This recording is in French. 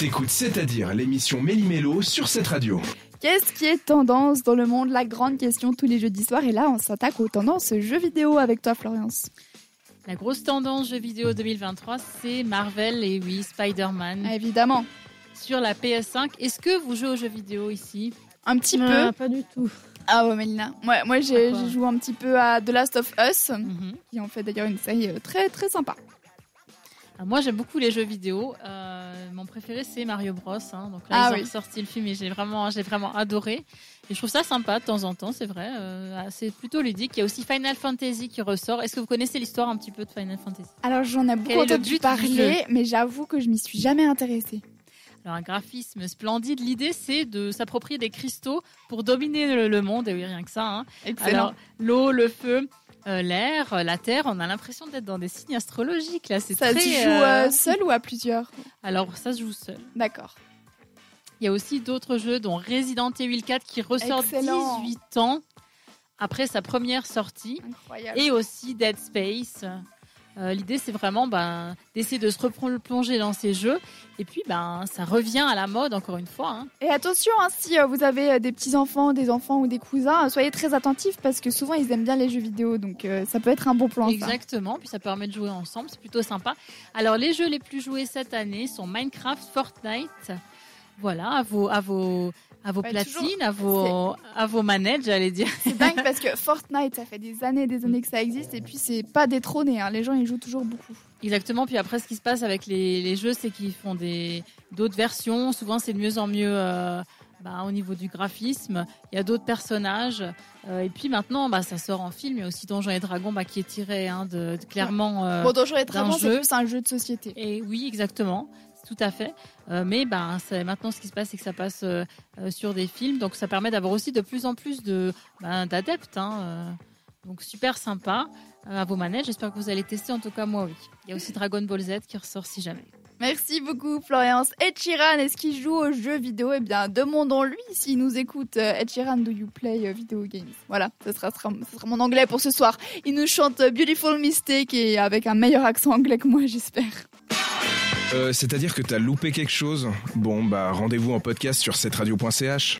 T'écoutes C'est-à-dire l'émission Méli-Mélo sur cette radio. Qu'est-ce qui est tendance dans le monde? La grande question tous les jeudis soirs. Et là, on s'attaque aux tendances jeux vidéo avec toi, Florence. La grosse tendance jeux vidéo 2023, c'est Marvel et oui, Spider-Man. Évidemment. Sur la PS5, est-ce que vous jouez aux jeux vidéo ici? Un petit Ah, peu. Pas du tout. Ah ouais, Mélina. Moi, j'ai quoi j'ai joué un petit peu à The Last of Us, Mhm. qui en fait d'ailleurs une série euh, très très sympa. Ah, Moi, j'aime beaucoup les jeux vidéo. Euh, mon préféré, c'est Mario Bros. hein. Donc là, Ah ils ont oui. ressorti le film et j'ai vraiment, j'ai vraiment adoré. Et je trouve ça sympa de temps en temps, c'est vrai. Euh, ah, c'est plutôt ludique. Il y a aussi Final Fantasy qui ressort. Est-ce que vous connaissez l'histoire un petit peu de Final Fantasy? Alors j'en ai beaucoup entendu parler, mais j'avoue que je m'y suis jamais intéressée. Alors, un graphisme splendide. L'idée, c'est de s'approprier des cristaux pour dominer le, le monde. Et oui, rien que ça. hein. Excellent. Alors, l'eau, le feu, euh, l'air, euh, la terre, on a l'impression d'être dans des signes astrologiques. Là, c'est ça très. se joue euh, euh, seul ou à plusieurs? Alors, ça se joue seul. D'accord. Il y a aussi d'autres jeux, dont Resident Evil 4 qui ressort Excellent. 18 ans après sa première sortie. Incroyable. Et aussi Dead Space. Euh, L'idée, c'est vraiment ben, d'essayer de se replonger dans ces jeux. Et puis, ben, ça revient à la mode, encore une fois. hein. Et attention, hein, si euh, vous avez euh, des petits-enfants, des enfants ou des cousins, soyez très attentifs parce que souvent ils aiment bien les jeux vidéo, donc euh, ça peut être un bon plan. ça. Exactement, puis ça permet de jouer ensemble, c'est plutôt sympa. Alors les jeux les plus joués cette année sont Minecraft, Fortnite. Voilà, à vos à vos à vos Bah, platines, toujours, à vos à vos manettes, j'allais dire. C'est dingue parce que Fortnite, ça fait des années et des années que ça existe et puis c'est pas détrôné, hein. les gens ils jouent toujours beaucoup. Exactement, puis après ce qui se passe avec les, les jeux, c'est qu'ils font des d'autres versions, souvent c'est de mieux en mieux euh, bah, au niveau du graphisme, il y a d'autres personnages Euh, et puis maintenant bah, ça sort en film, il y a aussi Donjons et Dragons bah, qui est tiré hein, de, de clairement euh, Bon, Donjons et Dragons, c'est plus un jeu de société. Et oui, exactement, tout à fait. Euh, mais ben, maintenant, ce qui se passe, c'est que ça passe euh, euh, sur des films, donc ça permet d'avoir aussi de plus en plus de ben, d'adeptes. hein, donc super sympa à vos manettes. J'espère que vous allez tester. En tout cas, moi, oui. Il y a aussi Dragon Ball Z qui ressort si jamais. Merci beaucoup Florence. Ed Sheeran, est-ce qu'il joue aux jeux vidéo? Eh bien, demandons-lui s'il nous écoute. Ed Sheeran, do you play video games? Voilà, ce sera, sera- sera mon anglais pour ce soir. Il nous chante Beautiful Mistake et avec un meilleur accent anglais que moi, j'espère. Euh, C'est-à-dire que t'as loupé quelque chose? Bon, bah rendez-vous en podcast sur cetteradio.ch.